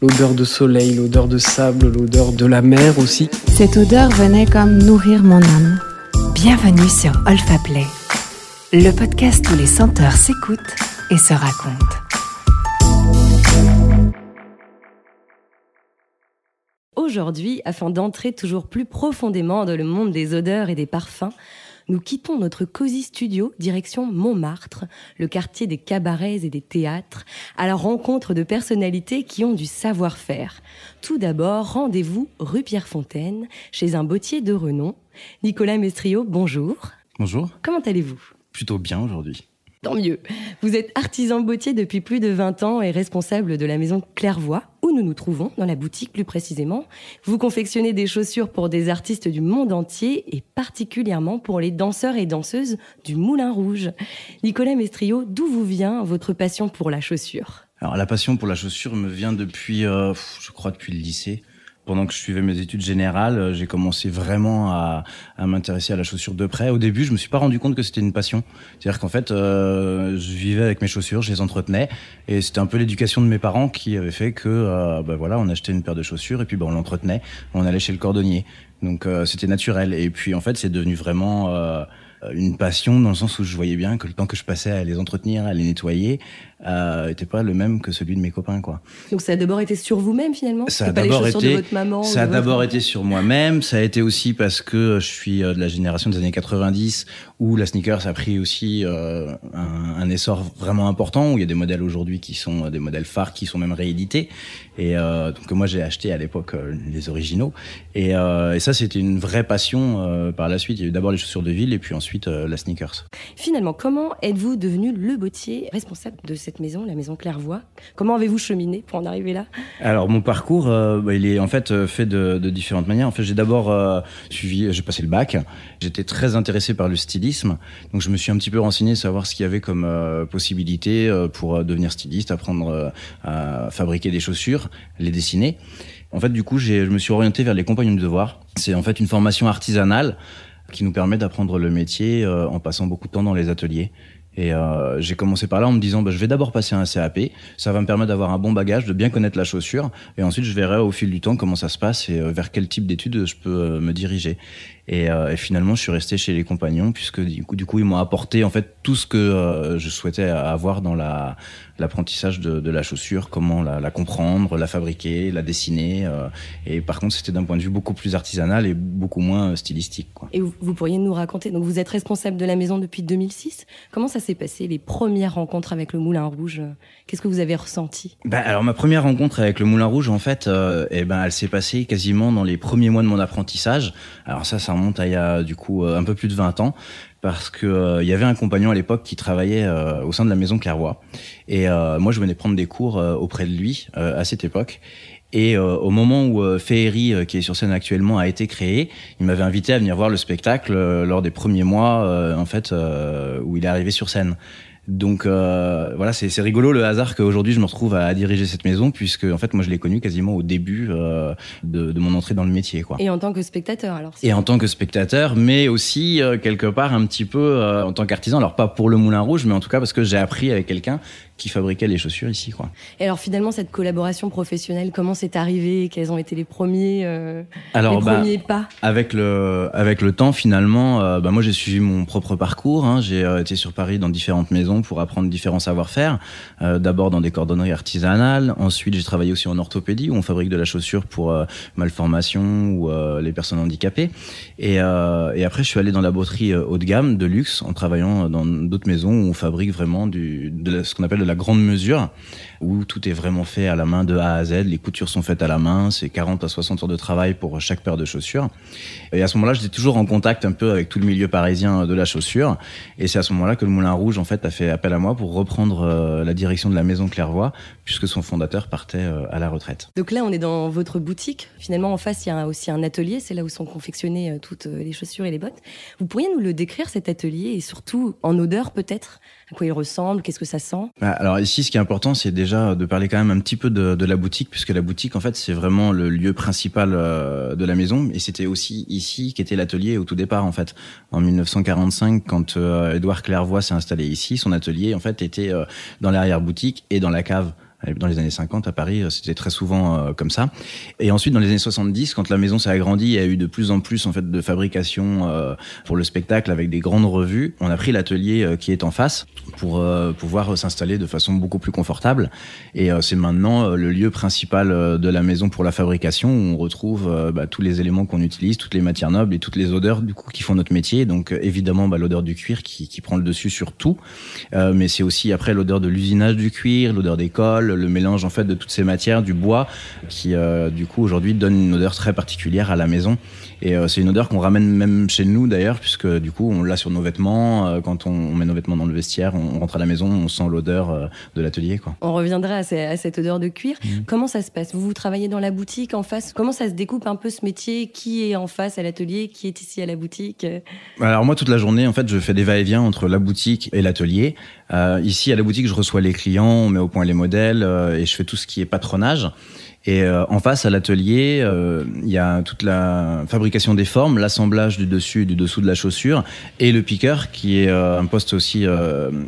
L'odeur de soleil, l'odeur de sable, l'odeur de la mer aussi. Cette odeur venait comme nourrir mon âme. Bienvenue sur Olfa Play, le podcast où les senteurs s'écoutent et se racontent. Aujourd'hui, afin d'entrer toujours plus profondément dans le monde des odeurs et des parfums, nous quittons notre cosy studio direction Montmartre, le quartier des cabarets et des théâtres, à la rencontre de personnalités qui ont du savoir-faire. Tout d'abord, rendez-vous rue Pierrefontaine, chez un bottier de renom. Nicolas Mestrio, bonjour. Bonjour. Comment allez-vous? Plutôt bien aujourd'hui. Tant mieux. Vous êtes artisan bottier depuis plus de 20 ans et responsable de la maison Clairvoix, où nous nous trouvons, dans la boutique plus précisément. Vous confectionnez des chaussures pour des artistes du monde entier et particulièrement pour les danseurs et danseuses du Moulin Rouge. Nicolas Mestrio, d'où vous vient votre passion pour la chaussure? Alors la passion pour la chaussure me vient depuis, euh, je crois, depuis le lycée pendant que je suivais mes études générales, euh, j'ai commencé vraiment à, à m'intéresser à la chaussure de près. Au début, je me suis pas rendu compte que c'était une passion. C'est-à-dire qu'en fait, euh, je vivais avec mes chaussures, je les entretenais, et c'était un peu l'éducation de mes parents qui avait fait que, euh, bah voilà, on achetait une paire de chaussures et puis bah, on l'entretenait, on allait chez le cordonnier. Donc euh, c'était naturel. Et puis en fait, c'est devenu vraiment euh, une passion dans le sens où je voyais bien que le temps que je passais à les entretenir, à les nettoyer, euh, était pas le même que celui de mes copains, quoi. Donc ça a d'abord été sur vous-même finalement Ça a d'abord été, de votre maman ça a votre- d'abord été sur moi-même. Ça a été aussi parce que je suis euh, de la génération des années 90 où la sneakers a pris aussi euh, un, un essor vraiment important. Où il y a des modèles aujourd'hui qui sont euh, des modèles phares qui sont même réédités. Et euh, donc moi j'ai acheté à l'époque euh, les originaux. Et, euh, et ça c'était une vraie passion par la suite. Il y a eu d'abord les chaussures de ville et puis ensuite la sneakers. Finalement, comment êtes-vous devenu le bottier responsable de cette maison, la maison Clairvoix Comment avez-vous cheminé pour en arriver là? Alors mon parcours, bah, il est en fait fait de, de différentes manières. En fait, j'ai d'abord suivi, j'ai passé le bac. J'étais très intéressé par le stylisme, donc je me suis un petit peu renseigné, savoir ce qu'il y avait comme possibilité pour devenir styliste, apprendre à fabriquer des chaussures, les dessiner. En fait, du coup, je me suis orienté vers les compagnons du devoir. C'est en fait une formation artisanale qui nous permet d'apprendre le métier euh, en passant beaucoup de temps dans les ateliers. Et euh, j'ai commencé par là en me disant, bah, je vais d'abord passer un CAP. Ça va me permettre d'avoir un bon bagage, de bien connaître la chaussure. Et ensuite, je verrai au fil du temps comment ça se passe et euh, vers quel type d'études je peux me diriger. Et, euh, et finalement, je suis resté chez les compagnons puisque du coup, du coup ils m'ont apporté en fait tout ce que euh, je souhaitais avoir dans la l'apprentissage de, de la chaussure, comment la, la comprendre, la fabriquer, la dessiner. euh, et par contre, c'était d'un point de vue beaucoup plus artisanal et beaucoup moins stylistique. Quoi. Et vous, vous pourriez nous raconter, donc vous êtes responsable de la maison depuis 2006. Comment ça s'est passé, les premières rencontres avec le Moulin Rouge? Qu'est-ce que vous avez ressenti? Ben, alors ma première rencontre avec le Moulin Rouge, en fait, eh ben, elle s'est passée quasiment dans les premiers mois de mon apprentissage. Alors ça, ça remonte il y a du coup euh, un peu plus de 20 ans, parce que euh, il y avait un compagnon à l'époque qui travaillait euh, au sein de la maison Clairvoix, et moi je venais prendre des cours auprès de lui à cette époque. Et au moment où Féerie, qui est sur scène actuellement, a été créé, il m'avait invité à venir voir le spectacle lors des premiers mois, en fait, où il est arrivé sur scène. Donc euh, voilà, c'est rigolo le hasard qu'aujourd'hui je me retrouve à, diriger cette maison, puisque en fait moi je l'ai connu quasiment au début euh, de, de mon entrée dans le métier, quoi. Et en tant que spectateur, alors Et en tant que spectateur, mais aussi euh, quelque part un petit peu euh, en tant qu'artisan. Alors pas pour le Moulin Rouge, mais en tout cas parce que j'ai appris avec quelqu'un qui fabriquait les chaussures ici, quoi. Et alors finalement, cette collaboration professionnelle, comment c'est arrivé? Quels ont été les premiers, euh, Alors les bah, premiers pas? Avec le avec le temps finalement, euh, bah moi j'ai suivi mon propre parcours. Hein. J'ai euh, été sur Paris dans différentes maisons pour apprendre différents savoir-faire. Euh, D'abord dans des cordonneries artisanales. Ensuite j'ai travaillé aussi en orthopédie où on fabrique de la chaussure pour malformations ou les personnes handicapées. Et, et après je suis allé dans la euh, haut de gamme, de luxe, en travaillant dans d'autres maisons où on fabrique vraiment du de la- ce qu'on appelle de la grande mesure, où tout est vraiment fait à la main de A à Z. Les coutures sont faites à la main. C'est 40 à 60 heures de travail pour chaque paire de chaussures. Et à ce moment-là, j'étais toujours en contact un peu avec tout le milieu parisien de la chaussure. Et c'est à ce moment-là que le Moulin Rouge, en fait, a fait appel à moi pour reprendre euh, la direction de la maison Clairvoix, puisque son fondateur partait euh, à la retraite. Donc là, on est dans votre boutique. Finalement, en face, il y a aussi un atelier. C'est là où sont confectionnées euh, toutes les chaussures et les bottes. Vous pourriez nous le décrire, cet atelier, et surtout en odeur peut-être? À quoi il ressemble? Qu'est-ce que ça sent? Bah, Alors ici, ce qui est important, c'est déjà de parler quand même un petit peu de, de la boutique, puisque la boutique, en fait, c'est vraiment le lieu principal euh, de la maison, et c'était aussi ici qu'était l'atelier au tout départ, en fait, en 1945, quand euh, Édouard Clairvoy s'est installé ici, son atelier, en fait, était euh, dans l'arrière boutique et dans la cave Dans les années 50 à Paris, c'était très souvent comme ça. Et ensuite, dans les années 70, quand la maison s'est agrandie, il y a eu de plus en plus en fait de fabrication pour le spectacle avec des grandes revues. On a pris l'atelier qui est en face pour pouvoir s'installer de façon beaucoup plus confortable. Et c'est maintenant le lieu principal de la maison pour la fabrication où on retrouve bah, tous les éléments qu'on utilise, toutes les matières nobles et toutes les odeurs du coup qui font notre métier. Donc évidemment bah, l'odeur du cuir qui, qui, prend le dessus sur tout, euh, mais c'est aussi après l'odeur de l'usinage du cuir, l'odeur des cols, le mélange en fait de toutes ces matières, du bois, qui euh, du coup aujourd'hui donne une odeur très particulière à la maison. Et euh, c'est une odeur qu'on ramène même chez nous d'ailleurs, puisque du coup on l'a sur nos vêtements. Euh, quand on, met nos vêtements dans le vestiaire, on, rentre à la maison, on sent l'odeur euh, de l'atelier. Quoi. On reviendra à, cette odeur de cuir. Mmh. Comment ça se passe? Vous, vous travaillez dans la boutique en face? Comment ça se découpe un peu ce métier? Qui est en face à l'atelier? Qui est ici à la boutique? Alors moi toute la journée en fait je fais des va-et-vient entre la boutique et l'atelier. ici à la boutique je reçois les clients, on met au point les modèles et je fais tout ce qui est patronage. Et euh, en face, à l'atelier, euh, il y a toute la fabrication des formes, l'assemblage du dessus et du dessous de la chaussure, et le piqueur, qui est euh, un poste aussi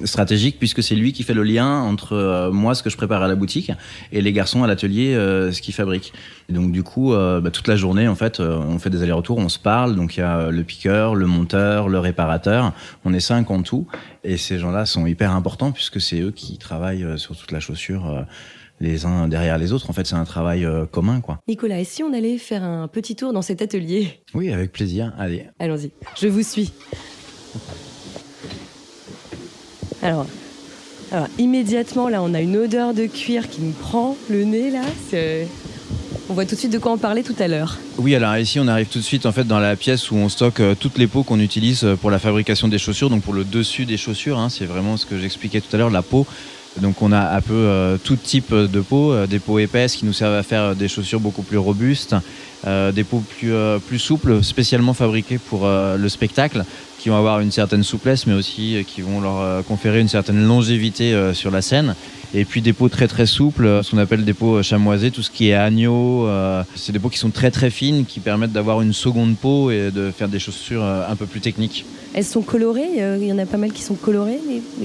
stratégique, puisque c'est lui qui fait le lien entre moi, ce que je prépare à la boutique, et les garçons à l'atelier, ce qu'ils fabriquent. Et donc du coup, bah, toute la journée, en fait, on fait des allers-retours, on se parle. Donc il y a le piqueur, le monteur, le réparateur. On est cinq en tout, et ces gens-là sont hyper importants puisque c'est eux qui travaillent sur toute la chaussure les uns derrière les autres. En fait, c'est un travail euh, commun, quoi. Nicolas, et si on allait faire un petit tour dans cet atelier? Oui, avec plaisir. Allez. Allons-y. Je vous suis. Alors, alors, immédiatement, là, on a une odeur de cuir qui nous prend le nez, là. On voit tout de suite de quoi on parlait tout à l'heure. Oui, alors ici, on arrive tout de suite en fait dans la pièce où on stocke euh, toutes les peaux qu'on utilise euh, pour la fabrication des chaussures, donc pour le dessus des chaussures. Hein, c'est vraiment ce que j'expliquais tout à l'heure, la peau. Donc on a un peu euh, tout type de peau, euh, des peaux épaisses qui nous servent à faire des chaussures beaucoup plus robustes, euh, des peaux plus, plus souples, spécialement fabriquées pour le spectacle, qui vont avoir une certaine souplesse, mais aussi qui vont leur conférer une certaine longévité sur la scène. Et puis des peaux très très souples, ce qu'on appelle des peaux chamoisées, tout ce qui est agneau. c'est des peaux qui sont très très fines, qui permettent d'avoir une seconde peau et de faire des chaussures un peu plus techniques. Elles sont colorées Il y en a pas mal qui sont colorées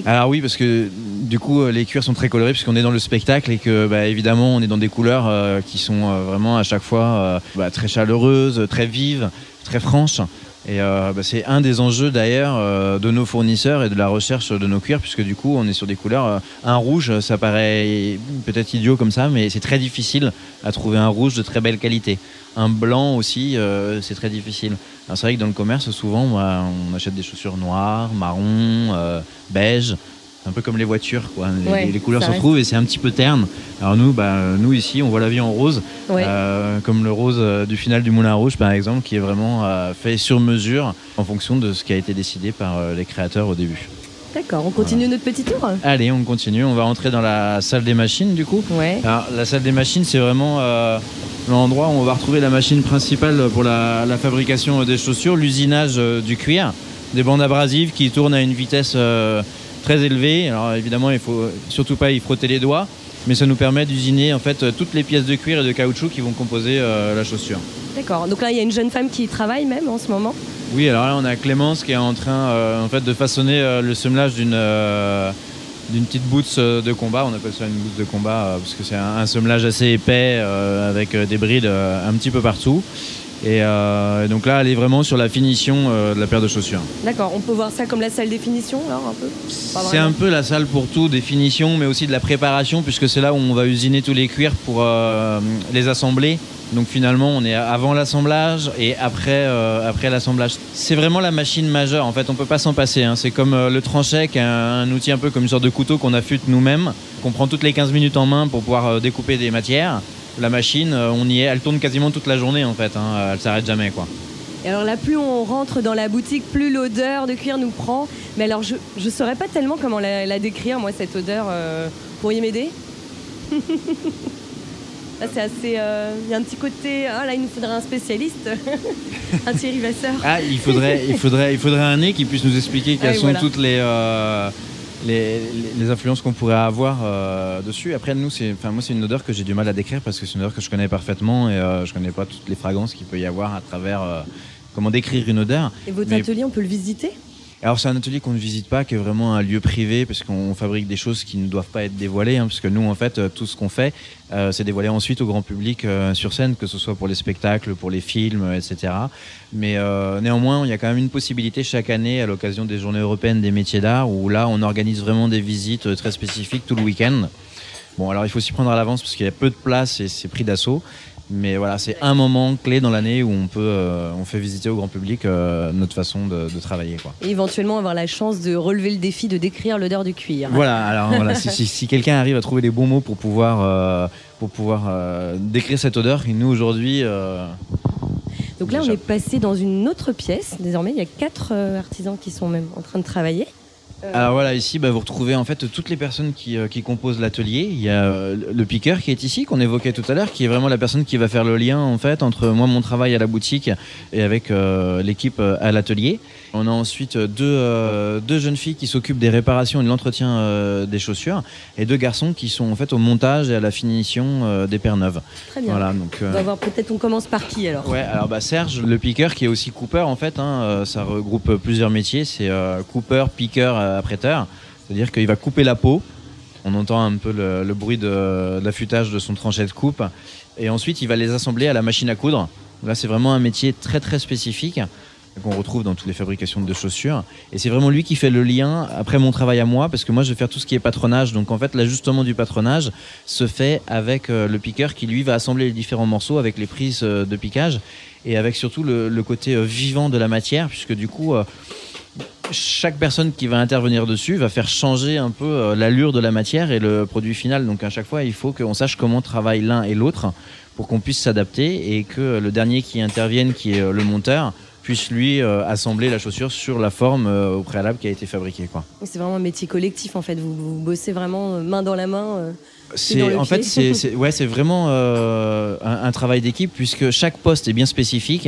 Alors oui, parce que du coup, euh, les cuirs sont très colorés puisqu'on est dans le spectacle et que, bah, évidemment, on est dans des couleurs euh, qui sont euh, vraiment à chaque fois bah, très chaleureuses, très vives, très franches. Et bah, c'est un des enjeux d'ailleurs de nos fournisseurs et de la recherche de nos cuirs, puisque du coup on est sur des couleurs. un rouge, ça paraît peut-être idiot comme ça, mais c'est très difficile à trouver un rouge de très belle qualité. Un blanc aussi, c'est très difficile. C'est vrai que dans le commerce, souvent, on achète des chaussures noires, marron, beige un peu comme les voitures, quoi. Les, couleurs se retrouvent et c'est un petit peu terne. Alors nous, bah, nous ici, on voit la vie en rose, euh, comme le rose euh, du final du Moulin Rouge, par exemple, qui est vraiment euh, fait sur mesure en fonction de ce qui a été décidé par les créateurs au début. D'accord, on continue notre petit tour Allez, on continue. On va rentrer dans la salle des machines, du coup. Ouais. Alors, la salle des machines, c'est vraiment l'endroit où on va retrouver la machine principale pour la, la fabrication des chaussures, l'usinage du cuir, des bandes abrasives qui tournent à une vitesse très élevé. Alors évidemment, il faut surtout pas y frotter les doigts, mais ça nous permet d'usiner en fait toutes les pièces de cuir et de caoutchouc qui vont composer euh, la chaussure. D'accord. Donc là, il y a une jeune femme qui travaille même en ce moment? Oui, alors là, on a Clémence qui est en train euh, en fait de façonner euh, le semelage d'une d'une petite boots de combat. On appelle ça une boots de combat parce que c'est un, un, semelage assez épais avec des brides un petit peu partout. Euh, et, donc là, elle est vraiment sur la finition euh, de la paire de chaussures. D'accord, on peut voir ça comme la salle définition, là, un peu C'est un peu la salle pour tout, définition, mais aussi de la préparation, puisque c'est là où on va usiner tous les cuirs pour euh, les assembler. Donc finalement, on est avant l'assemblage et après, après l'assemblage. C'est vraiment la machine majeure, en fait, on peut pas s'en passer. Hein. C'est comme le tranchet, qui est un, outil un peu comme une sorte de couteau qu'on affûte nous-mêmes, qu'on prend toutes les 15 minutes en main pour pouvoir découper des matières la machine, euh, on y est, elle tourne quasiment toute la journée en fait, hein, elle s'arrête jamais quoi. Et alors là, plus on rentre dans la boutique, plus l'odeur de cuir nous prend. Mais alors, je ne saurais pas tellement comment la, décrire, moi, cette odeur. Euh, pourriez m'aider Là, c'est assez. Euh, il y a un petit côté. Ah, là, il nous faudrait un spécialiste, un Thierry Vasseur. Ah, il faudrait, il faudrait, il faudrait un nez qui puisse nous expliquer quelles sont toutes les les, influences qu'on pourrait avoir euh, dessus. Après, nous, c'est, enfin, moi, c'est une odeur que j'ai du mal à décrire parce que c'est une odeur que je connais parfaitement et euh, je connais pas toutes les fragrances qu'il peut y avoir à travers euh, comment décrire une odeur. Et votre atelier, on peut le visiter? Alors c'est un atelier qu'on ne visite pas, qui est vraiment un lieu privé, parce qu'on fabrique des choses qui ne doivent pas être dévoilées, hein, parce que nous en fait euh, tout ce qu'on fait, euh, c'est dévoilé ensuite au grand public euh, sur scène, que ce soit pour les spectacles, pour les films, etc. Mais néanmoins, il y a quand même une possibilité chaque année, à l'occasion des Journées européennes des métiers d'art, où là on organise vraiment des visites très spécifiques tout le week-end. Bon, alors il faut s'y prendre à l'avance parce qu'il y a peu de place et c'est pris d'assaut. Mais voilà, c'est un moment clé dans l'année où on peut, euh, on fait visiter au grand public euh, notre façon de, travailler. Quoi. Et éventuellement avoir la chance de relever le défi de décrire l'odeur du cuir. Voilà, alors voilà, si, quelqu'un arrive à trouver les bons mots pour pouvoir, euh, pour pouvoir décrire cette odeur, et nous aujourd'hui. Donc là, on est passé dans une autre pièce. Désormais, il y a quatre artisans qui sont même en train de travailler. Euh. Alors voilà, ici, bah, vous retrouvez en fait toutes les personnes qui, euh, qui composent l'atelier. Il y a euh, le piqueur qui est ici, qu'on évoquait tout à l'heure, qui est vraiment la personne qui va faire le lien en fait entre moi, mon travail à la boutique et avec l'équipe à l'atelier. On a ensuite deux, deux jeunes filles qui s'occupent des réparations et de l'entretien des chaussures et deux garçons qui sont en fait au montage et à la finition des paires neuves. Très bien. Voilà, donc, on va voir peut-être on commence par qui alors? Ouais, alors bah, Serge, le piqueur qui est aussi cooper en fait, hein, ça regroupe plusieurs métiers. C'est cooper, piqueur apprêteur. C'est-à-dire qu'il va couper la peau. On entend un peu le, bruit de, l'affûtage de son tranchet de coupe. Et ensuite, il va les assembler à la machine à coudre. Là, c'est vraiment un métier très très spécifique qu'on retrouve dans toutes les fabrications de chaussures. Et c'est vraiment lui qui fait le lien après mon travail à moi, parce que moi je vais faire tout ce qui est patronage. Donc en fait, l'ajustement du patronage se fait avec euh, le piqueur qui lui va assembler les différents morceaux avec les prises euh, de piquage et avec surtout le, côté euh, vivant de la matière, puisque du coup chaque personne qui va intervenir dessus va faire changer un peu euh, l'allure de la matière et le produit final. Donc à chaque fois, il faut qu'on sache comment travaillent l'un et l'autre pour qu'on puisse s'adapter et que le dernier qui intervienne, qui est euh, le monteur, puisse lui euh, assembler la chaussure sur la forme au préalable qui a été fabriquée. C'est vraiment un métier collectif en fait. Vous, bossez vraiment main dans la main. c'est en fait c'est ouais c'est vraiment un, travail d'équipe puisque chaque poste est bien spécifique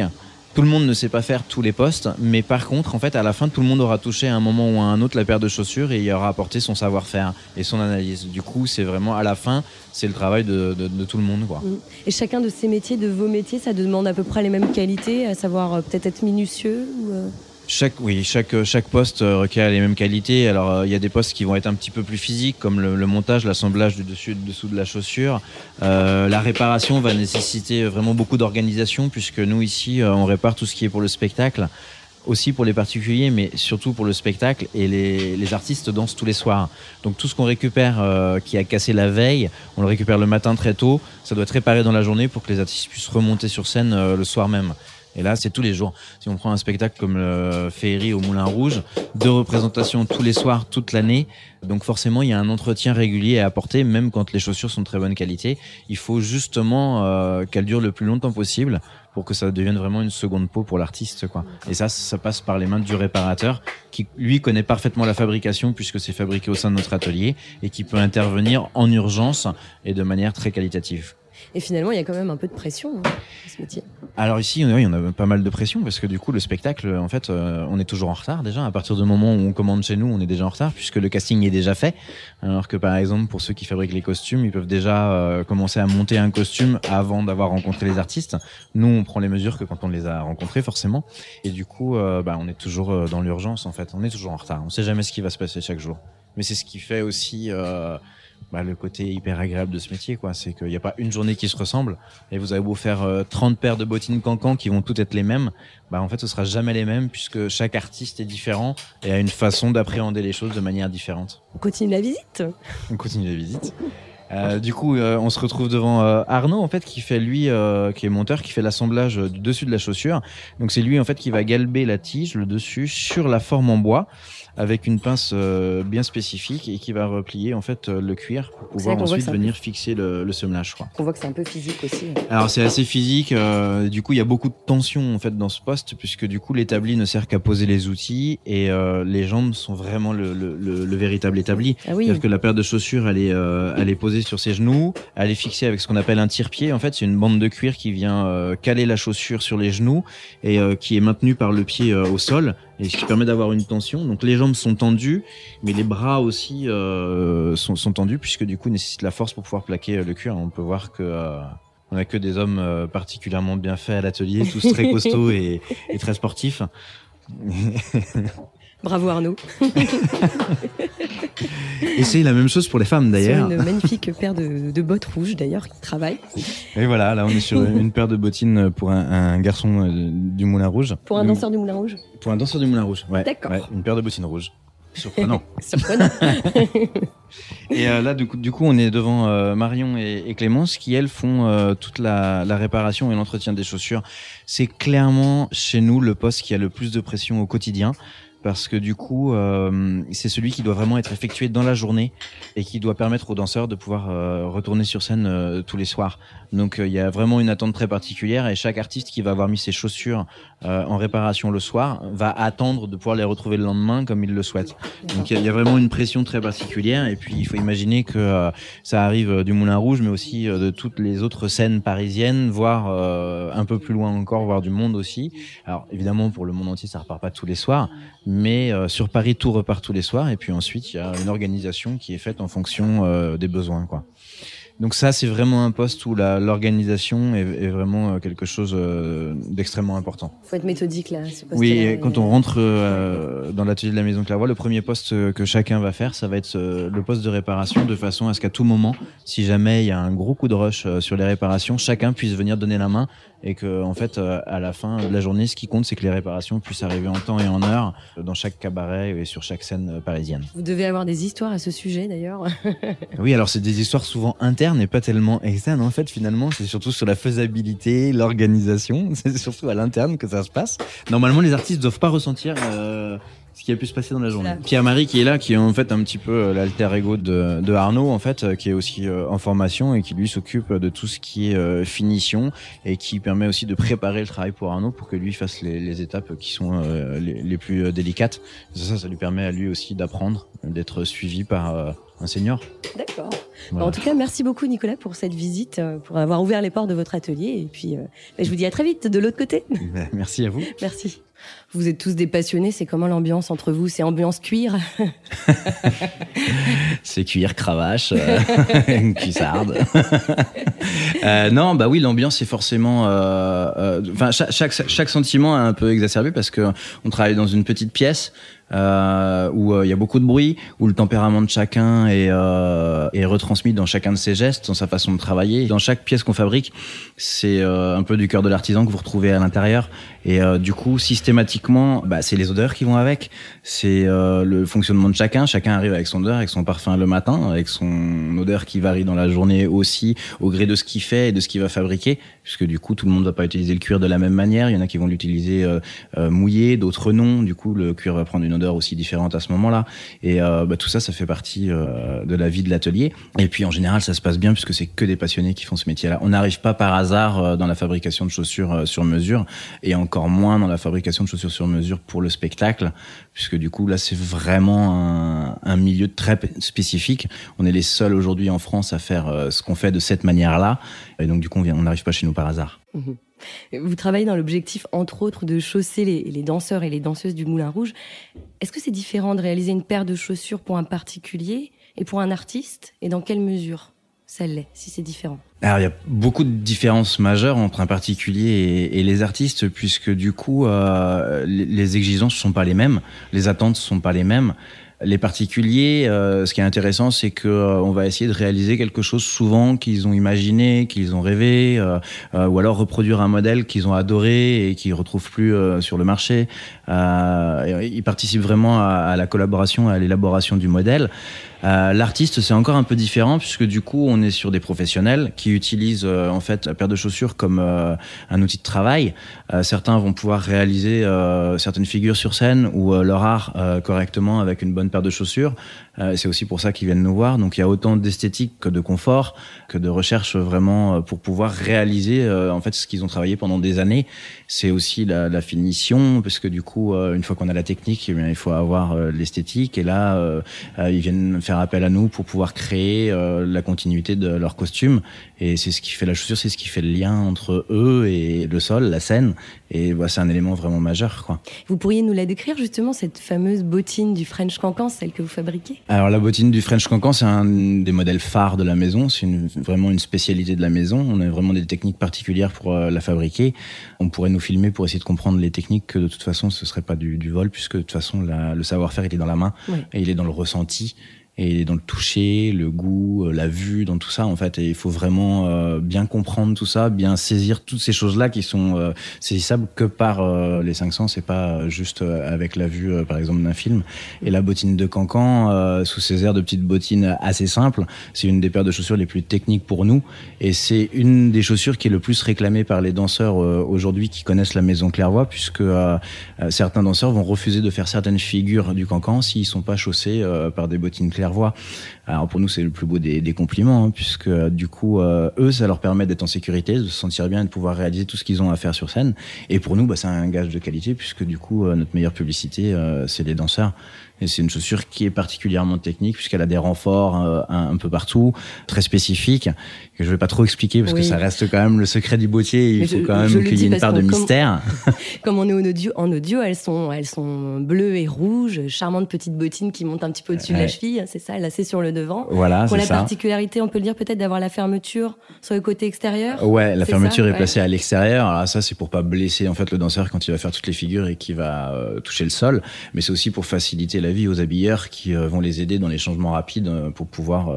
tout le monde ne sait pas faire tous les postes, mais par contre, en fait, à la fin, tout le monde aura touché à un moment ou à un autre la paire de chaussures et il aura apporté son savoir-faire et son analyse. Du coup, c'est vraiment à la fin, c'est le travail de, tout le monde. Mm. Et chacun de ces métiers, de vos métiers, ça demande à peu près les mêmes qualités, à savoir euh, peut-être être minutieux ou euh, chaque, oui, chaque, chaque poste euh, requiert les mêmes qualités. Alors, euh, il y a des postes qui vont être un petit peu plus physiques, comme le, montage, l'assemblage du dessus et du dessous de la chaussure. Euh, la réparation va nécessiter vraiment beaucoup d'organisation, puisque nous, ici, on répare tout ce qui est pour le spectacle, aussi pour les particuliers, mais surtout pour le spectacle. Et les, les artistes dansent tous les soirs. Donc, tout ce qu'on récupère qui a cassé la veille, on le récupère le matin très tôt. Ça doit être réparé dans la journée pour que les artistes puissent remonter sur scène le soir même. Et là, c'est tous les jours. Si on prend un spectacle comme le Féerie au Moulin Rouge, deux représentations tous les soirs, toute l'année. Donc forcément, il y a un entretien régulier à apporter, même quand les chaussures sont de très bonne qualité. Il faut justement euh, qu'elles durent le plus longtemps possible pour que ça devienne vraiment une seconde peau pour l'artiste. quoi. Et ça, ça passe par les mains du réparateur, qui lui connaît parfaitement la fabrication, puisque c'est fabriqué au sein de notre atelier, et qui peut intervenir en urgence et de manière très qualitative. Et finalement, il y a quand même un peu de pression hein, ce métier. Alors ici, oui, on a pas mal de pression parce que du coup, le spectacle, en fait, euh, on est toujours en retard déjà. À partir du moment où on commande chez nous, on est déjà en retard puisque le casting est déjà fait. Alors que par exemple, pour ceux qui fabriquent les costumes, ils peuvent déjà euh, commencer à monter un costume avant d'avoir rencontré les artistes. Nous, on prend les mesures que quand on les a rencontrés, forcément. Et du coup, euh, bah, on est toujours dans l'urgence, en fait. On est toujours en retard. On sait jamais ce qui va se passer chaque jour. Mais c'est ce qui fait aussi bah, le côté hyper agréable de ce métier, quoi. C'est qu'il n'y a pas une journée qui se ressemble. Et vous avez beau faire 30 euh, paires de bottines cancan qui vont toutes être les mêmes, bah, en fait, ce sera jamais les mêmes puisque chaque artiste est différent et a une façon d'appréhender les choses de manière différente. On continue la visite? On continue la visite. Euh, du coup, euh, on se retrouve devant euh, Arnaud, en fait, qui fait lui, qui est monteur, qui fait l'assemblage du dessus de la chaussure. Donc c'est lui, en fait, qui va galber la tige, le dessus, sur la forme en bois avec une pince euh, bien spécifique et qui va replier en fait euh, le cuir pour pouvoir ensuite venir fixer le, le semelage. Quoi. On voit que c'est un peu physique aussi. Alors c'est assez physique. Euh, du coup, il y a beaucoup de tension en fait dans ce poste puisque du coup l'établi ne sert qu'à poser les outils et les jambes sont vraiment le, le, le, véritable établi. Ah oui. C'est-à-dire que la paire de chaussures, elle est, elle est posée sur ses genoux, elle est fixée avec ce qu'on appelle un tire-pied. En fait, c'est une bande de cuir qui vient caler la chaussure sur les genoux et qui est maintenue par le pied au sol et ce qui permet d'avoir une tension. Donc les jambes sont tendues, mais les bras aussi euh, sont, sont, tendus puisque du coup nécessite la force pour pouvoir plaquer euh, le cuir. On peut voir que euh, on a que des hommes euh, particulièrement bien faits à l'atelier, tous très costauds et, et, très sportifs. Bravo Arnaud. Et c'est la même chose pour les femmes d'ailleurs. Une magnifique paire de, bottes rouges d'ailleurs qui travaille. Et voilà, là on est sur une paire de bottines pour un, garçon euh, du Moulin Rouge. Pour un danseur du Moulin Rouge Pour un danseur du Moulin Rouge, ouais. D'accord. une paire de bottines rouges. Surprenant. Surprenant. et euh, là, du coup, du coup, on est devant euh, Marion et, Clémence qui, elles, font toute la, la, réparation et l'entretien des chaussures. C'est clairement chez nous le poste qui a le plus de pression au quotidien parce que du coup, euh, c'est celui qui doit vraiment être effectué dans la journée et qui doit permettre aux danseurs de pouvoir euh, retourner sur scène euh, tous les soirs. Donc il y a vraiment une attente très particulière et chaque artiste qui va avoir mis ses chaussures en réparation le soir va attendre de pouvoir les retrouver le lendemain comme il le souhaite. Donc il y, a vraiment une pression très particulière et puis il faut imaginer que ça arrive du Moulin Rouge mais aussi de toutes les autres scènes parisiennes, voire un peu plus loin encore, voire du monde aussi. Alors évidemment pour le monde entier ça repart pas tous les soirs mais euh, sur Paris, tout repart tous les soirs. Et puis ensuite, il y a une organisation qui est faite en fonction euh, des besoins. Quoi. Donc ça, c'est vraiment un poste où l'organisation est, est, vraiment euh, quelque chose euh, d'extrêmement important. Il faut être méthodique là. Ce oui, quand on rentre euh, dans l'atelier de la Maison Clairvoy, le premier poste que chacun va faire, ça va être le poste de réparation, de façon à ce qu'à tout moment, si jamais il y a un gros coup de rush sur les réparations, chacun puisse venir donner la main et que en fait, à la fin de la journée, ce qui compte, c'est que les réparations puissent arriver en temps et en heure dans chaque cabaret et sur chaque scène parisienne. Vous devez avoir des histoires à ce sujet d'ailleurs. oui, alors c'est des histoires souvent internes n'est pas tellement externe. En fait, finalement, c'est surtout sur la faisabilité, l'organisation. C'est surtout à l'interne que ça se passe. Normalement, les artistes doivent pas ressentir euh, ce qui a pu se passer dans la journée. Pierre-Marie qui est là, qui est en fait un petit peu euh, l'alter ego de, de, Arnaud, en fait, euh, qui est aussi en formation et qui lui s'occupe de tout ce qui est finition et qui permet aussi de préparer le travail pour Arnaud pour que lui fasse les, les étapes qui sont les, les, plus délicates. Ça, ça lui permet à lui aussi d'apprendre, d'être suivi par un senior. D'accord. En tout cas, merci beaucoup Nicolas pour cette visite, euh, pour avoir ouvert les portes de votre atelier. Et puis, euh, ben, je vous dis à très vite de l'autre côté. Merci à vous. Merci. Vous êtes tous des passionnés. C'est comment l'ambiance entre vous C'est ambiance cuir? C'est cuir, cravache, euh, cuissarde. euh, non, bah oui, l'ambiance est forcément. Enfin, chaque, chaque, chaque, sentiment est un peu exacerbé parce que on travaille dans une petite pièce euh, où euh, il y a beaucoup de bruit, où le tempérament de chacun est, euh, est retransmis dans chacun de ses gestes, dans sa façon de travailler. Dans chaque pièce qu'on fabrique, c'est euh, un peu du cœur de l'artisan que vous retrouvez à l'intérieur. Et du coup, systématiquement, bah, c'est les odeurs qui vont avec, c'est le fonctionnement de chacun. Chacun arrive avec son odeur, avec son parfum le matin, avec son odeur qui varie dans la journée aussi, au gré de ce qu'il fait et de ce qu'il va fabriquer, puisque du coup, tout le monde ne va pas utiliser le cuir de la même manière. Il y en a qui vont l'utiliser mouillé, d'autres non. Du coup, le cuir va prendre une odeur aussi différente à ce moment-là. Et euh, bah, tout ça, ça fait partie euh, de la vie de l'atelier. Et puis en général, ça se passe bien puisque c'est que des passionnés qui font ce métier-là. On n'arrive pas par hasard euh, dans la fabrication de chaussures sur mesure et encore moins dans la fabrication de chaussures sur mesure pour le spectacle, puisque du coup là, c'est vraiment un, milieu très spécifique. On est les seuls aujourd'hui en France à faire ce qu'on fait de cette manière-là. Et donc du coup, on n'arrive pas chez nous par hasard. Mmh. Vous travaillez dans l'objectif, entre autres, de chausser les, danseurs et les danseuses du Moulin Rouge. Est-ce que c'est différent de réaliser une paire de chaussures pour un particulier et pour un artiste? Et dans quelle mesure ça l'est, si c'est différent? Alors il y a beaucoup de différences majeures entre un particulier et, les artistes puisque du coup euh, les exigences ne sont pas les mêmes, les attentes ne sont pas les mêmes. Les particuliers, euh, ce qui est intéressant, c'est que euh, on va essayer de réaliser quelque chose souvent qu'ils ont imaginé, qu'ils ont rêvé, euh, ou alors reproduire un modèle qu'ils ont adoré et qu'ils retrouvent plus sur le marché. ils participent vraiment à, à la collaboration, à l'élaboration du modèle. Euh, l'artiste, c'est encore un peu différent puisque du coup, on est sur des professionnels qui utilisent euh, en fait la paire de chaussures comme euh, un outil de travail. certains vont pouvoir réaliser certaines figures sur scène ou leur art correctement avec une bonne paire de chaussures. C'est aussi pour ça qu'ils viennent nous voir. Donc, il y a autant d'esthétique que de confort, que de recherche vraiment pour pouvoir réaliser en fait ce qu'ils ont travaillé pendant des années. C'est aussi la, la, finition parce que du coup, une fois qu'on a la technique, eh bien, il faut avoir l'esthétique. Et là, ils viennent faire faire appel à nous pour pouvoir créer la continuité de leur costume. Et c'est ce qui fait la chaussure, c'est ce qui fait le lien entre eux et le sol, la scène. Et bah, c'est un élément vraiment majeur. Quoi. Vous pourriez nous la décrire justement, cette fameuse bottine du French Cancan, celle que vous fabriquez? Alors la bottine du French Cancan, c'est un des modèles phares de la maison. C'est vraiment une spécialité de la maison. On a vraiment des techniques particulières pour euh, la fabriquer. On pourrait nous filmer pour essayer de comprendre les techniques que de toute façon ce serait pas du, vol puisque de toute façon le savoir-faire il est dans la main et il est dans le ressenti et dans le toucher, le goût, euh, la vue, dans tout ça en fait. Et il faut vraiment euh, bien comprendre tout ça, bien saisir toutes ces choses-là qui sont euh, saisissables que par euh, les cinq sens et pas juste avec la vue, par exemple, d'un film. Et la bottine de Cancan, sous ces airs de petites bottines assez simples, c'est une des paires de chaussures les plus techniques pour nous. Et c'est une des chaussures qui est le plus réclamée par les danseurs aujourd'hui qui connaissent la maison Clairvoy, puisque certains danseurs vont refuser de faire certaines figures du Cancan s'ils sont pas chaussés par des bottines Alors pour nous, c'est le plus beau des, compliments, hein, puisque du coup, euh, eux, ça leur permet d'être en sécurité, de se sentir bien et de pouvoir réaliser tout ce qu'ils ont à faire sur scène. Et pour nous, bah, c'est un gage de qualité, puisque du coup, euh, notre meilleure publicité, euh, c'est les danseurs. Et c'est une chaussure qui est particulièrement technique puisqu'elle a des renforts euh, un, peu partout, très spécifiques, que je vais pas trop expliquer parce que ça reste quand même le secret du bottier. Il faut quand même qu'il y ait une part de mystère. Comme on est en audio, en audio, elles sont, elles sont bleues et rouges, charmantes petites bottines qui montent un petit peu au-dessus de la cheville. C'est ça, lacées sur le devant. Voilà, Pour la particularité, on peut le dire peut-être d'avoir la fermeture sur le côté extérieur? Ouais, la fermeture est placée à l'extérieur. Alors ça, c'est pour pas blesser en fait le danseur quand il va faire toutes les figures et qui va euh, toucher le sol, mais c'est aussi pour faciliter la vie aux habilleurs qui euh, vont les aider dans les changements rapides euh, pour pouvoir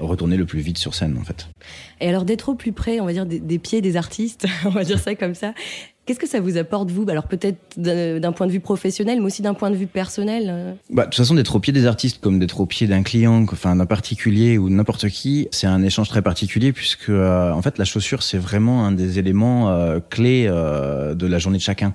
retourner le plus vite sur scène en fait. Et alors d'être au plus près, on va dire, des, pieds des artistes, on va dire ça comme ça, Qu'est-ce que ça vous apporte, vous? Alors peut-être d'un point de vue professionnel, mais aussi d'un point de vue personnel bah, De toute façon, d'être au pied des artistes comme d'être au pied d'un client, enfin d'un particulier ou n'importe qui, c'est un échange très particulier puisque en fait la chaussure, c'est vraiment un des éléments clés de la journée de chacun.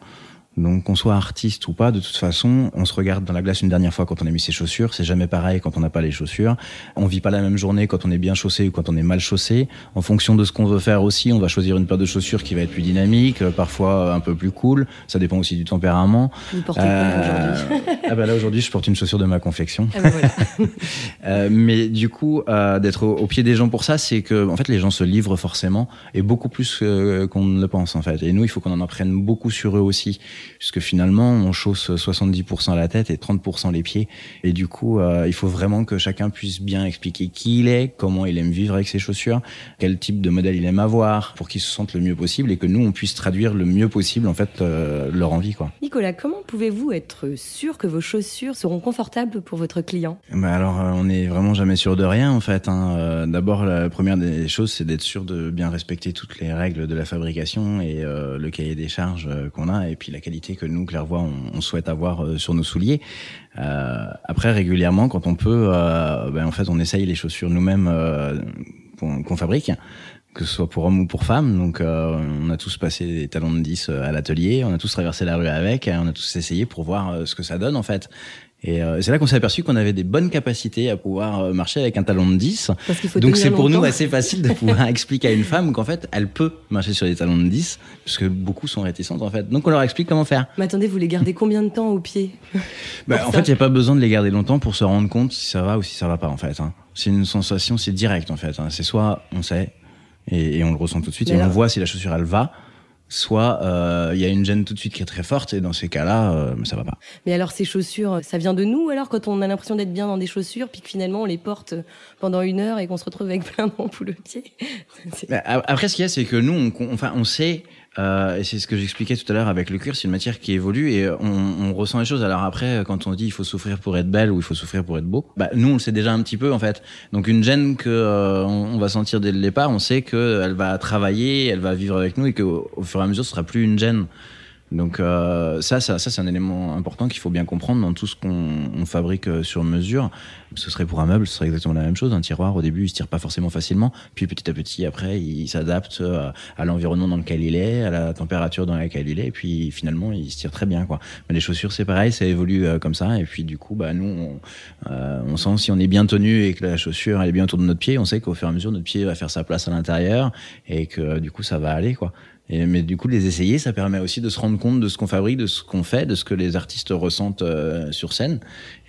Donc qu'on soit artiste ou pas, de toute façon, on se regarde dans la glace une dernière fois quand on a mis ses chaussures. C'est jamais pareil quand on n'a pas les chaussures. On vit pas la même journée quand on est bien chaussé ou quand on est mal chaussé. En fonction de ce qu'on veut faire aussi, on va choisir une paire de chaussures qui va être plus dynamique, euh, parfois un peu plus cool. Ça dépend aussi du tempérament. Vous portez euh, aujourd'hui Ah bah là aujourd'hui, je porte une chaussure de ma confection. Ah bah voilà. euh, mais du coup, euh, d'être au, pied des gens pour ça, c'est que en fait les gens se livrent forcément et beaucoup plus qu'on ne le pense en fait. Et nous, il faut qu'on en apprenne beaucoup sur eux aussi puisque finalement on chausse 70% la tête et 30% les pieds. Et du coup, euh, il faut vraiment que chacun puisse bien expliquer qui il est, comment il aime vivre avec ses chaussures, quel type de modèle il aime avoir, pour qu'il se sente le mieux possible et que nous on puisse traduire le mieux possible en fait euh, leur envie quoi. Nicolas, comment pouvez-vous être sûr que vos chaussures seront confortables pour votre client? Bah alors euh, on n'est vraiment jamais sûr de rien en fait. Hein. D'abord la première des choses c'est d'être sûr de bien respecter toutes les règles de la fabrication et le cahier des charges qu'on a et puis la qualité que nous, Clairvoix, on, on souhaite avoir euh, sur nos souliers. Euh, après, régulièrement, quand on peut, euh, ben, en fait, on essaye les chaussures nous-mêmes qu'on fabrique que ce soit pour hommes ou pour femmes. Donc, on a tous passé des talons de 10 à l'atelier, on a tous traversé la rue avec, on a tous essayé pour voir ce que ça donne en fait. Et euh, c'est là qu'on s'est aperçu qu'on avait des bonnes capacités à pouvoir euh, marcher avec un talon de 10. Donc c'est pour nous assez facile de pouvoir expliquer à une femme qu'en fait, elle peut marcher sur des talons de 10, parce que beaucoup sont réticentes en fait. Donc on leur explique comment faire. Mais attendez, vous les gardez combien de temps au pied bah, En fait, il n'y a pas besoin de les garder longtemps pour se rendre compte si ça va ou si ça va pas en fait. Hein. C'est une sensation, c'est direct en fait. Hein. C'est soit on sait et, et, on le ressent tout de suite et on voit si la chaussure elle va soit euh, il y a une gêne tout de suite qui est très forte et dans ces cas-là, euh, ça va pas. Mais alors ces chaussures, ça vient de nous alors quand on a l'impression d'être bien dans des chaussures puis que finalement on les porte pendant une heure et qu'on se retrouve avec plein d'ampoules au pied. Après ce qu'il y a, c'est que nous, on, enfin, on sait euh, et c'est ce que j'expliquais tout à l'heure avec le cuir, c'est une matière qui évolue et on, on, ressent les choses. Alors après, quand on dit il faut souffrir pour être belle ou il faut souffrir pour être beau, bah, nous on le sait déjà un petit peu en fait. Donc une gêne que euh, on, va sentir dès le départ, on sait qu'elle va travailler, elle va vivre avec nous et qu'au au fur et à mesure ce sera plus une gêne. Donc euh, ça, ça, ça c'est un élément important qu'il faut bien comprendre dans tout ce qu'on fabrique euh, sur mesure. Ce serait pour un meuble, ce serait exactement la même chose. Un tiroir, au début, il se tire pas forcément facilement, puis petit à petit, après, il s'adapte euh, à l'environnement dans lequel il est, à la température dans laquelle il est, et puis finalement, il se tire très bien, quoi. Mais les chaussures, c'est pareil, ça évolue comme ça, et puis du coup, bah nous, on, on sent si on est bien tenu et que la chaussure elle est bien autour de notre pied, on sait qu'au fur et à mesure, notre pied va faire sa place à l'intérieur et que du coup, ça va aller, quoi. Et, mais du coup, les essayer, ça permet aussi de se rendre compte de ce qu'on fabrique, de ce qu'on fait, de ce que les artistes ressentent euh, sur scène.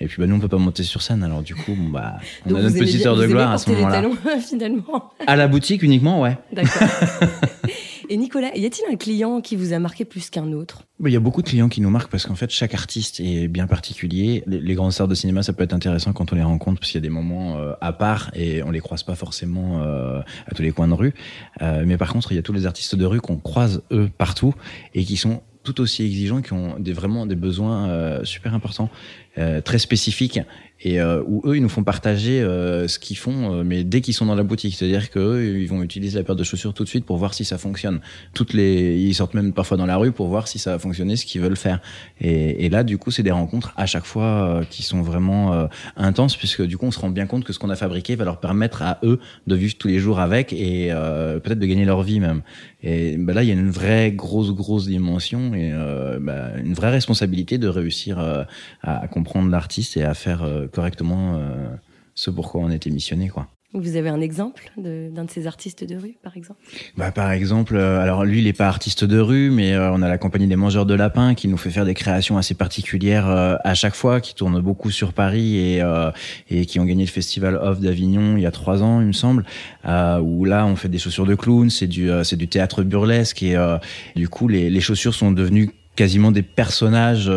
Et puis, bah, nous, on peut pas monter sur scène. Alors, du coup, bon, bah, on Donc a notre petite bien- heure de gloire à ce moment-là. finalement. À la boutique uniquement, ouais. D'accord. Et Nicolas, y a-t-il un client qui vous a marqué plus qu'un autre? Bah, Il y a beaucoup de clients qui nous marquent parce qu'en fait, chaque artiste est bien particulier. Les, grandes stars de cinéma, ça peut être intéressant quand on les rencontre parce qu'il y a des moments euh, à part et on les croise pas forcément euh, à tous les coins de rue. Euh, mais par contre, il y a tous les artistes de rue qu'on croise eux partout et qui sont tout aussi exigeants, qui ont vraiment des besoins super importants, très spécifiques et euh, où eux ils nous font partager euh, ce qu'ils font euh, mais dès qu'ils sont dans la boutique. C'est-à-dire que ils vont utiliser la paire de chaussures tout de suite pour voir si ça fonctionne. Toutes les ils sortent même parfois dans la rue pour voir si ça va fonctionner ce qu'ils veulent faire. Et, et là du coup c'est des rencontres à chaque fois euh, qui sont vraiment euh, intenses puisque du coup on se rend bien compte que ce qu'on a fabriqué va leur permettre à eux de vivre tous les jours avec et euh, peut-être de gagner leur vie même. Et bah là il y a une vraie grosse grosse dimension et bah, une vraie responsabilité de réussir à, à comprendre l'artiste et à faire correctement euh, ce pourquoi on était missionné quoi. Vous avez un exemple d'un de, ces artistes de rue, par exemple? Bah, par exemple, euh, alors lui, il est pas artiste de rue, mais euh, on a la compagnie des Mangeurs de Lapins qui nous fait faire des créations assez particulières euh, à chaque fois, qui tournent beaucoup sur Paris et, euh, et qui ont gagné le festival Off d'Avignon il y a trois ans, il me semble, euh, où là, on fait des chaussures de clown, c'est du, euh, c'est du théâtre burlesque et euh, du coup, les, les chaussures sont devenues quasiment des personnages euh,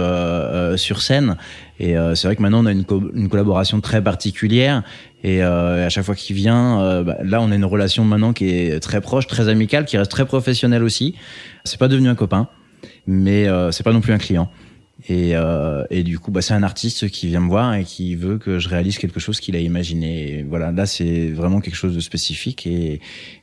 euh, sur scène et euh, c'est vrai que maintenant on a une, co- une collaboration très particulière et euh, à chaque fois qu'il vient, euh, bah, là on a une relation maintenant qui est très proche, très amicale, qui reste très professionnelle aussi. C'est pas devenu un copain, mais euh, c'est pas non plus un client. Et, euh, et du coup, bah, c'est un artiste qui vient me voir et qui veut que je réalise quelque chose qu'il a imaginé. Et voilà, là, c'est vraiment quelque chose de spécifique. Et,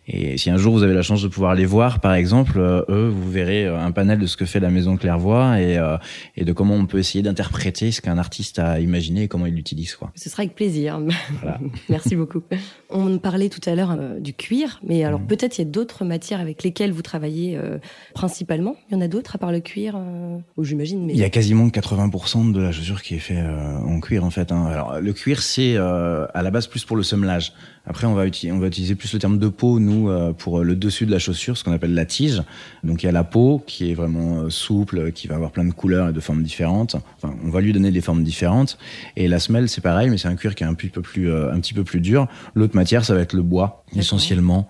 et si un jour vous avez la chance de pouvoir les voir, par exemple, euh, eux, vous verrez euh, un panel de ce que fait la Maison Clairvoix et, euh, et de comment on peut essayer d'interpréter ce qu'un artiste a imaginé et comment il l'utilise. Quoi. Ce sera avec plaisir. Voilà. Merci beaucoup. On parlait tout à l'heure euh, du cuir, mais alors Mhm. peut-être il y a d'autres matières avec lesquelles vous travaillez euh, principalement? Il y en a d'autres à part le cuir, euh, ou j'imagine. Mais Il y a quasiment 80% de la chaussure qui est fait euh, en cuir en fait. Hein. Alors le cuir c'est euh, à la base plus pour le semmelage. Après on va utiliser, on va utiliser plus le terme de peau nous euh, pour le dessus de la chaussure, ce qu'on appelle la tige. Donc il y a la peau qui est vraiment souple, qui va avoir plein de couleurs et de formes différentes. Enfin on va lui donner des formes différentes. Et la semelle c'est pareil, mais c'est un cuir qui est un petit peu plus un petit peu plus dur. L'autre matière ça va être le bois essentiellement.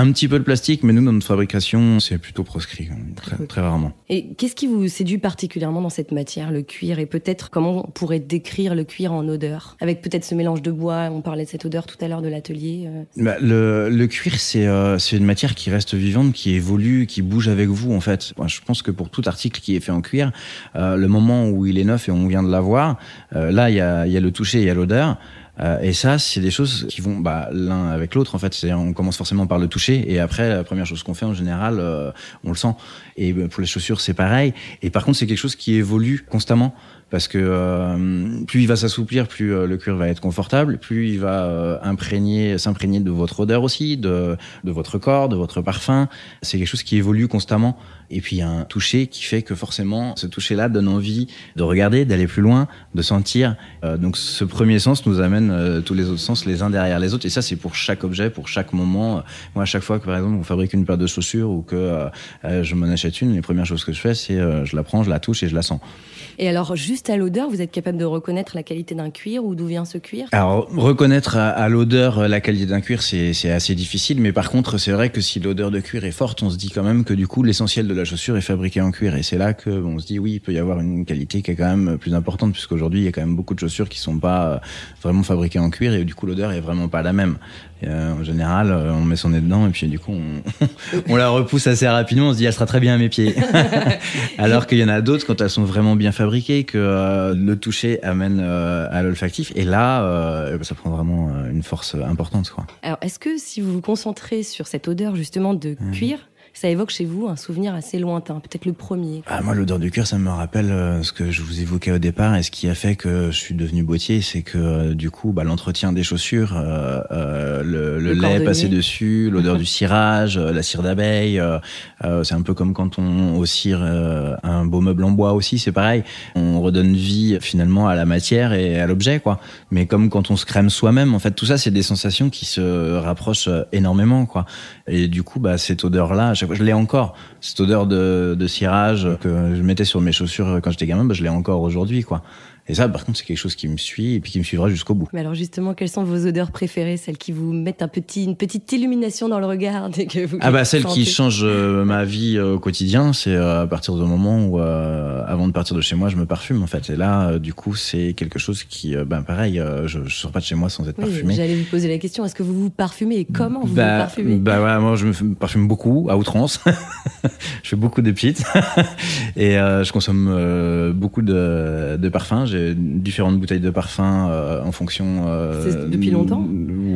Un petit peu de plastique, mais nous, dans notre fabrication, c'est plutôt proscrit, même, très, très rarement. Et qu'est-ce qui vous séduit particulièrement dans cette matière, le cuir Et peut-être comment on pourrait décrire le cuir en odeur? Avec peut-être ce mélange de bois, on parlait de cette odeur tout à l'heure de l'atelier. euh. Bah, le, le cuir, c'est euh, c'est une matière qui reste vivante, qui évolue, qui bouge avec vous, en fait. Je pense que pour tout article qui est fait en cuir, euh, le moment où il est neuf et on vient de l'avoir, euh, là, il y a, il y a le toucher, il y a l'odeur. Euh, et ça, c'est des choses qui vont bah, l'un avec l'autre, en fait. On commence forcément par le toucher, et après, la première chose qu'on fait, en général, euh, on le sent. Et bah, pour les chaussures, c'est pareil. Et par contre, c'est quelque chose qui évolue constamment parce que euh, plus il va s'assouplir, plus euh, le cuir va être confortable, plus il va euh, imprégner, s'imprégner de votre odeur aussi, de votre corps, de votre parfum. C'est quelque chose qui évolue constamment. Et puis il y a un toucher qui fait que forcément, ce toucher-là donne envie de regarder, d'aller plus loin, de sentir. Euh, donc ce premier sens nous amène euh, tous les autres sens les uns derrière les autres. Et ça, c'est pour chaque objet, pour chaque moment. Moi, à chaque fois que par exemple on fabrique une paire de chaussures ou que euh, je m'en achète une, les premières choses que je fais, c'est je la prends, je la touche et je la sens. Et alors, juste à l'odeur, vous êtes capable de reconnaître la qualité d'un cuir ou d'où vient ce cuir? Alors, reconnaître à, à l'odeur la qualité d'un cuir, c'est c'est assez difficile, mais par contre, c'est vrai que si l'odeur de cuir est forte, on se dit quand même que du coup, l'essentiel de la chaussure est fabriqué en cuir, et c'est là que on se dit oui, il peut y avoir une qualité qui est quand même plus importante, puisqu'aujourd'hui, il y a quand même beaucoup de chaussures qui sont pas euh, vraiment fabriquées en cuir, et du coup, l'odeur est vraiment pas la même. Et, euh, en général, euh, on met son nez dedans, et puis du coup, on, on la repousse assez rapidement, on se dit elle sera très bien à mes pieds. Alors qu'il y en a d'autres quand elles sont vraiment bien fabriquées, que euh, le toucher amène euh, à l'olfactif. Et là, ça prend vraiment une force importante. Quoi. Alors, est-ce que si vous vous concentrez sur cette odeur justement de cuir, ça évoque chez vous un souvenir assez lointain, peut-être le premier Ah, moi, l'odeur du cuir, ça me rappelle euh, ce que je vous évoquais au départ et ce qui a fait que je suis devenu boîtier, c'est que euh, du coup, bah, l'entretien des chaussures, euh, le, le Le lait passé dessus, l'odeur du cirage, la cire d'abeille, c'est un peu comme quand on, cire euh, un beau meuble en bois aussi, c'est pareil. On redonne vie finalement à la matière et à l'objet, quoi. Mais comme quand on se crème soi-même, en fait, tout ça, c'est des sensations qui se rapprochent énormément, quoi. Et du coup, bah, cette odeur-là, chaque Je l'ai encore. Cette odeur de, de cirage que je mettais sur mes chaussures quand j'étais gamin, bah, je l'ai encore aujourd'hui, quoi. Et ça, par contre, c'est quelque chose qui me suit et puis qui me suivra jusqu'au bout. Mais alors justement, quelles sont vos odeurs préférées, celles qui vous mettent un petit, une petite illumination dans le regard dès que vous Ah bah celle sentez qui change euh, ma vie euh, au quotidien, c'est euh, à partir du moment où, euh, avant de partir de chez moi, je me parfume en fait. Et là, du coup, c'est quelque chose qui, ben pareil, je, je sors pas de chez moi sans être Oui, parfumé. j'allais vous poser la question, est-ce que vous vous parfumez et comment vous bah, vous parfumez? Bah voilà, moi je me parfume beaucoup, à outrance. je fais beaucoup de et je consomme beaucoup de, de parfums. J'ai différentes bouteilles de parfums euh, en fonction. euh, C'est depuis longtemps?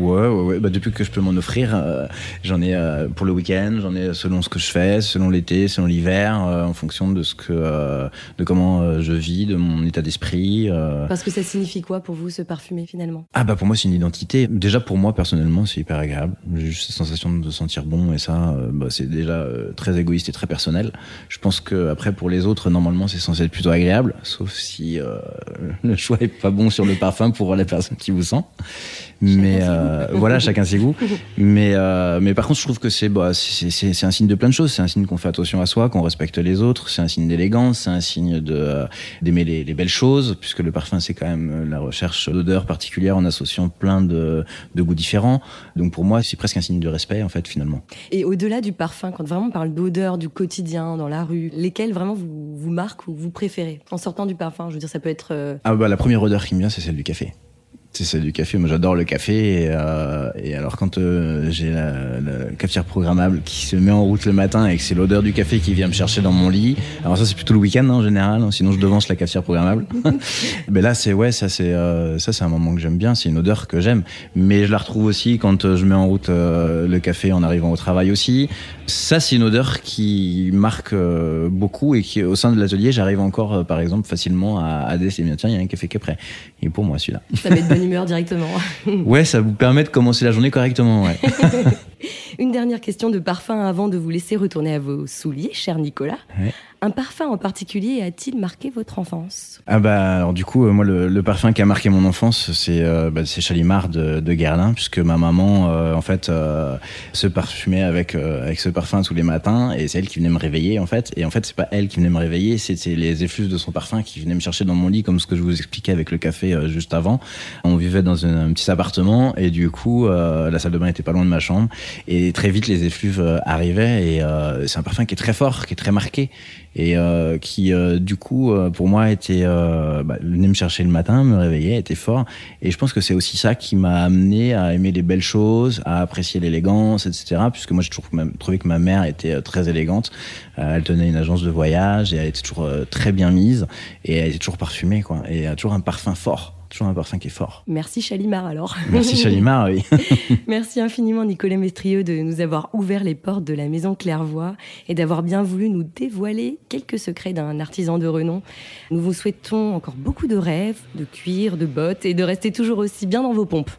Ouais, ouais, ouais. Bah, depuis que je peux m'en offrir, euh, j'en ai euh, pour le week-end, j'en ai selon ce que je fais, selon l'été, selon l'hiver, euh, en fonction de ce que, euh, de comment euh, je vis, de mon état d'esprit. euh. Parce que ça signifie quoi pour vous, se parfumer finalement? Ah bah pour moi c'est une identité. Déjà pour moi personnellement c'est hyper agréable. J'ai juste cette sensation de sentir bon et ça bah, c'est déjà euh, très égoïste et très personnel. Je pense que après pour les autres normalement c'est censé être plutôt agréable, sauf si euh, le choix est pas bon sur le parfum pour la personne qui vous sent. Mais euh, voilà chacun ses goûts. Mais euh, mais par contre je trouve que c'est bah, c'est un signe de plein de choses. C'est un signe qu'on fait attention à soi, qu'on respecte les autres. C'est un signe d'élégance. C'est un signe de euh, d'aimer les, les belles choses, puisque le parfum c'est quand même la recherche d'odeurs particulières en associant plein de, de goûts différents. Donc pour moi c'est presque un signe de respect en fait finalement. Et au-delà du parfum, quand vraiment on parle d'odeur du quotidien, dans la rue, lesquelles vraiment vous, vous marquent ou vous préférez En sortant du parfum, je veux dire, ça peut être... Ah bah la première odeur qui me vient c'est celle du café. C'est celle du café. Moi j'adore le café et, euh, et alors quand euh, j'ai la, la cafetière programmable qui se met en route le matin et que c'est l'odeur du café qui vient me chercher dans mon lit. Alors ça c'est plutôt le week-end hein, en général. hein, sinon je devance la cafetière programmable. Mais là c'est ouais ça c'est euh, ça c'est un moment que j'aime bien. C'est une odeur que j'aime. Mais je la retrouve aussi quand euh, je mets en route euh, le café en arrivant au travail aussi. Ça c'est une odeur qui marque euh, beaucoup et qui au sein de l'atelier j'arrive encore par exemple facilement à, à déceler. Tiens il y a un café qui est prêt. Et pour moi celui-là. Bonne humeur directement. Ouais, ça vous permet de commencer la journée correctement, ouais. Une dernière question de parfum avant de vous laisser retourner à vos souliers, cher Nicolas. Ouais. Un parfum en particulier a-t-il marqué votre enfance? Ah bah alors du coup, euh, moi le, le parfum qui a marqué mon enfance, c'est euh, bah, c'est Chalimard de, de Guerlain, puisque ma maman euh, en fait euh, se parfumait avec avec ce parfum tous les matins, et c'est elle qui venait me réveiller en fait. Et en fait, c'est pas elle qui venait me réveiller, c'était les effluves de son parfum qui venaient me chercher dans mon lit, comme ce que je vous expliquais avec le café juste avant. On vivait dans un, petit appartement, et du coup, la salle de bain était pas loin de ma chambre, et très vite les effluves arrivaient, et c'est un parfum qui est très fort, qui est très marqué et euh, qui euh, du coup euh, pour moi était euh, bah, venait me chercher le matin, me réveillait, était fort. Et je pense que c'est aussi ça qui m'a amené à aimer les belles choses, à apprécier l'élégance, etc. Puisque moi que ma- trouvé que ma mère était euh, très élégante, Euh, elle tenait une agence de voyage et elle était toujours très bien mise et elle était toujours parfumée quoi. Et elle a toujours un parfum fort, toujours un parfum qui est fort. Merci Chalimard alors. Merci Chalimard, oui. Merci infiniment Nicolas Mestrieux de nous avoir ouvert les portes de la maison Clairvoix et d'avoir bien voulu nous dévoiler quelques secrets d'un artisan de renom. Nous vous souhaitons encore beaucoup de rêves, de cuir, de bottes et de rester toujours aussi bien dans vos pompes.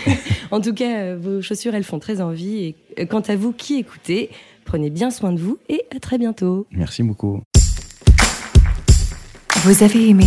en tout cas, vos chaussures, elles font très envie. Et euh, quant à vous qui écoutez, prenez bien soin de vous et à très bientôt. Merci beaucoup. Vous avez aimé